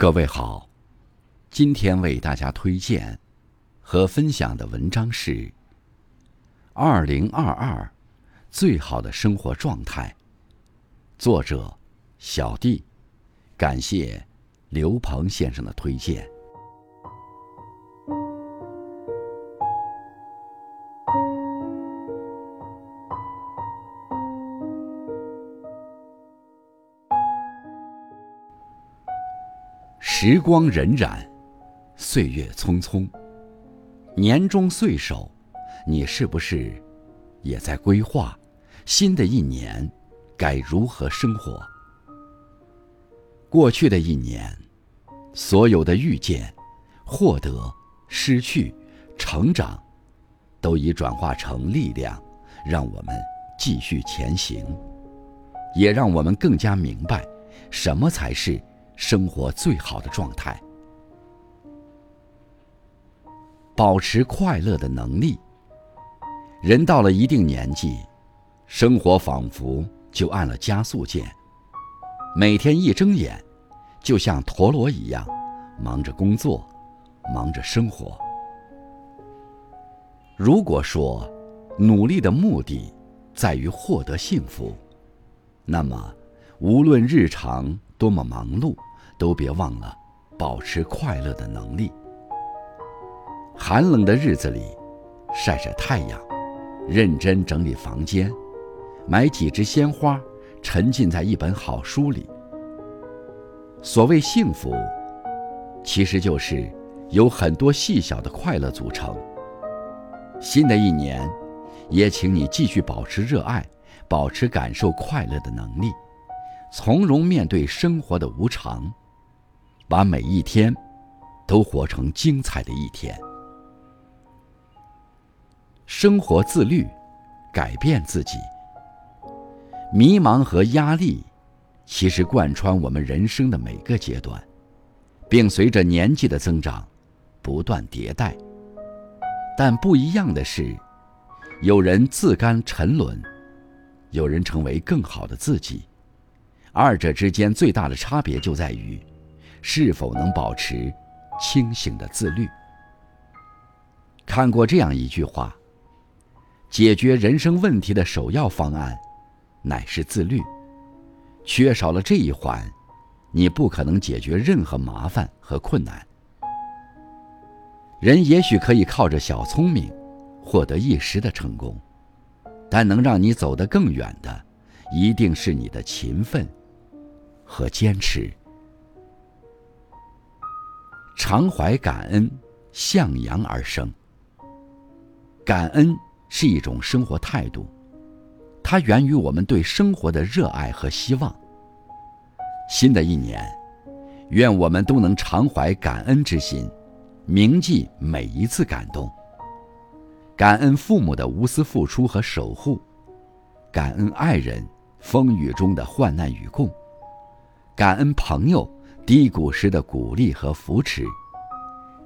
各位好，今天为大家推荐和分享的文章是《二零二二最好的生活状态》，作者小弟，感谢刘鹏先生的推荐。时光荏苒，岁月匆匆，年终岁首，你是不是也在规划新的一年该如何生活？过去的一年，所有的遇见、获得、失去、成长，都已转化成力量，让我们继续前行，也让我们更加明白什么才是。生活最好的状态，保持快乐的能力。人到了一定年纪，生活仿佛就按了加速键，每天一睁眼，就像陀螺一样，忙着工作，忙着生活。如果说努力的目的在于获得幸福，那么无论日常多么忙碌，都别忘了保持快乐的能力。寒冷的日子里，晒晒太阳，认真整理房间，买几枝鲜花，沉浸在一本好书里。所谓幸福，其实就是由很多细小的快乐组成。新的一年，也请你继续保持热爱，保持感受快乐的能力，从容面对生活的无常。把每一天都活成精彩的一天。生活自律，改变自己。迷茫和压力，其实贯穿我们人生的每个阶段，并随着年纪的增长不断迭代。但不一样的是，有人自甘沉沦，有人成为更好的自己。二者之间最大的差别就在于。是否能保持清醒的自律？看过这样一句话：解决人生问题的首要方案，乃是自律。缺少了这一环，你不可能解决任何麻烦和困难。人也许可以靠着小聪明，获得一时的成功，但能让你走得更远的，一定是你的勤奋和坚持。常怀感恩，向阳而生。感恩是一种生活态度，它源于我们对生活的热爱和希望。新的一年，愿我们都能常怀感恩之心，铭记每一次感动。感恩父母的无私付出和守护，感恩爱人风雨中的患难与共，感恩朋友。低谷时的鼓励和扶持，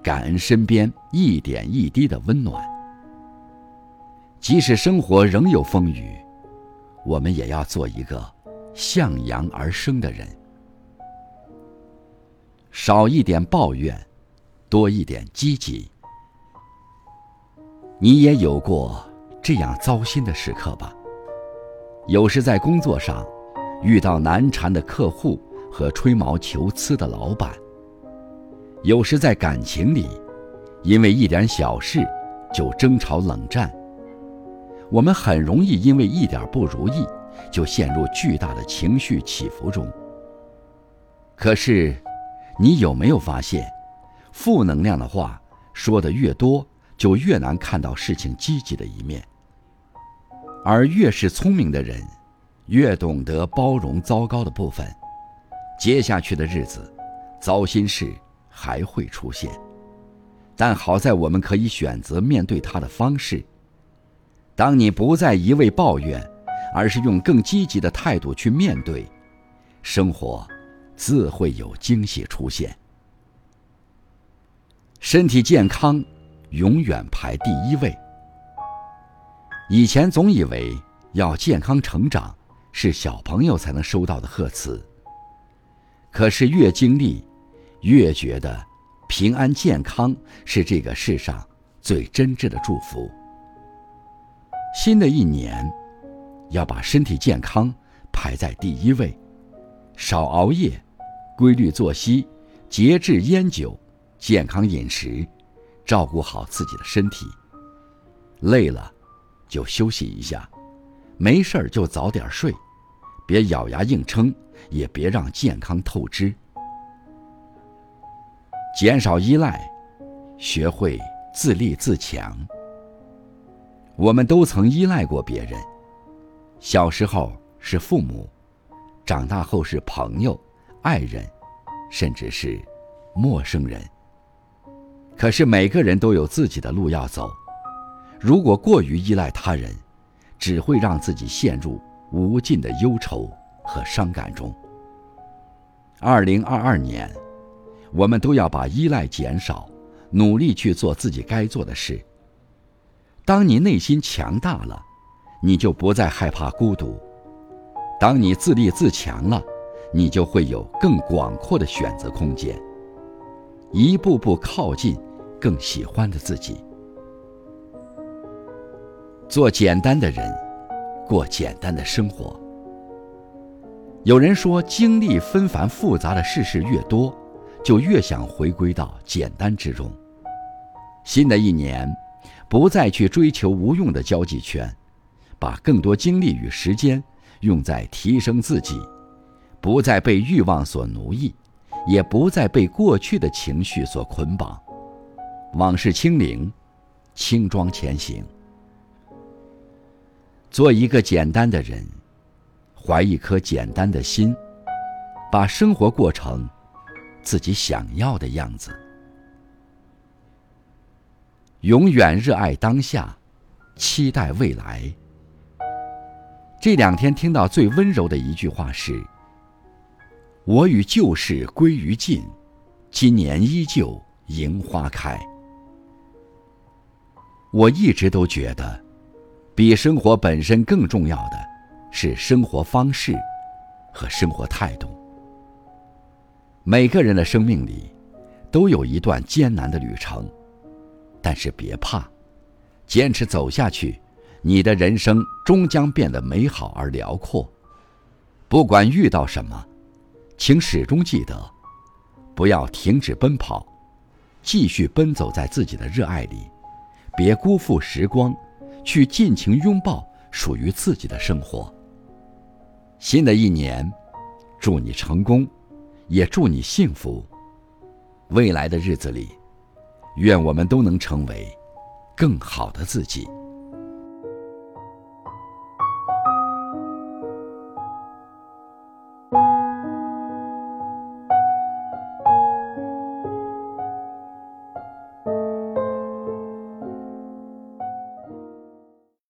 感恩身边一点一滴的温暖。即使生活仍有风雨，我们也要做一个向阳而生的人。少一点抱怨，多一点积极。你也有过这样糟心的时刻吧？有时在工作上遇到难缠的客户。和吹毛求疵的老板，有时在感情里，因为一点小事就争吵冷战。我们很容易因为一点不如意，就陷入巨大的情绪起伏中。可是，你有没有发现，负能量的话说的越多，就越难看到事情积极的一面。而越是聪明的人，越懂得包容糟糕的部分。接下去的日子，糟心事还会出现，但好在我们可以选择面对它的方式。当你不再一味抱怨，而是用更积极的态度去面对，生活自会有惊喜出现。身体健康永远排第一位。以前总以为要健康成长是小朋友才能收到的贺词。可是越经历，越觉得平安健康是这个世上最真挚的祝福。新的一年，要把身体健康排在第一位，少熬夜，规律作息，节制烟酒，健康饮食，照顾好自己的身体。累了，就休息一下；没事儿就早点睡，别咬牙硬撑，也别让健康透支。减少依赖，学会自立自强。我们都曾依赖过别人，小时候是父母，长大后是朋友、爱人，甚至是陌生人。可是每个人都有自己的路要走，如果过于依赖他人，只会让自己陷入无尽的忧愁和伤感中。二零二二年。我们都要把依赖减少，努力去做自己该做的事。当你内心强大了，你就不再害怕孤独；当你自立自强了，你就会有更广阔的选择空间，一步步靠近更喜欢的自己。做简单的人，过简单的生活。有人说，经历纷繁复杂的世事越多。就越想回归到简单之中。新的一年，不再去追求无用的交际圈，把更多精力与时间用在提升自己，不再被欲望所奴役，也不再被过去的情绪所捆绑。往事清零，轻装前行。做一个简单的人，怀一颗简单的心，把生活过成。自己想要的样子，永远热爱当下，期待未来。这两天听到最温柔的一句话是：“我与旧事归于尽，今年依旧迎花开。”我一直都觉得，比生活本身更重要的是生活方式和生活态度。每个人的生命里，都有一段艰难的旅程，但是别怕，坚持走下去，你的人生终将变得美好而辽阔。不管遇到什么，请始终记得，不要停止奔跑，继续奔走在自己的热爱里，别辜负时光，去尽情拥抱属于自己的生活。新的一年，祝你成功。也祝你幸福。未来的日子里，愿我们都能成为更好的自己。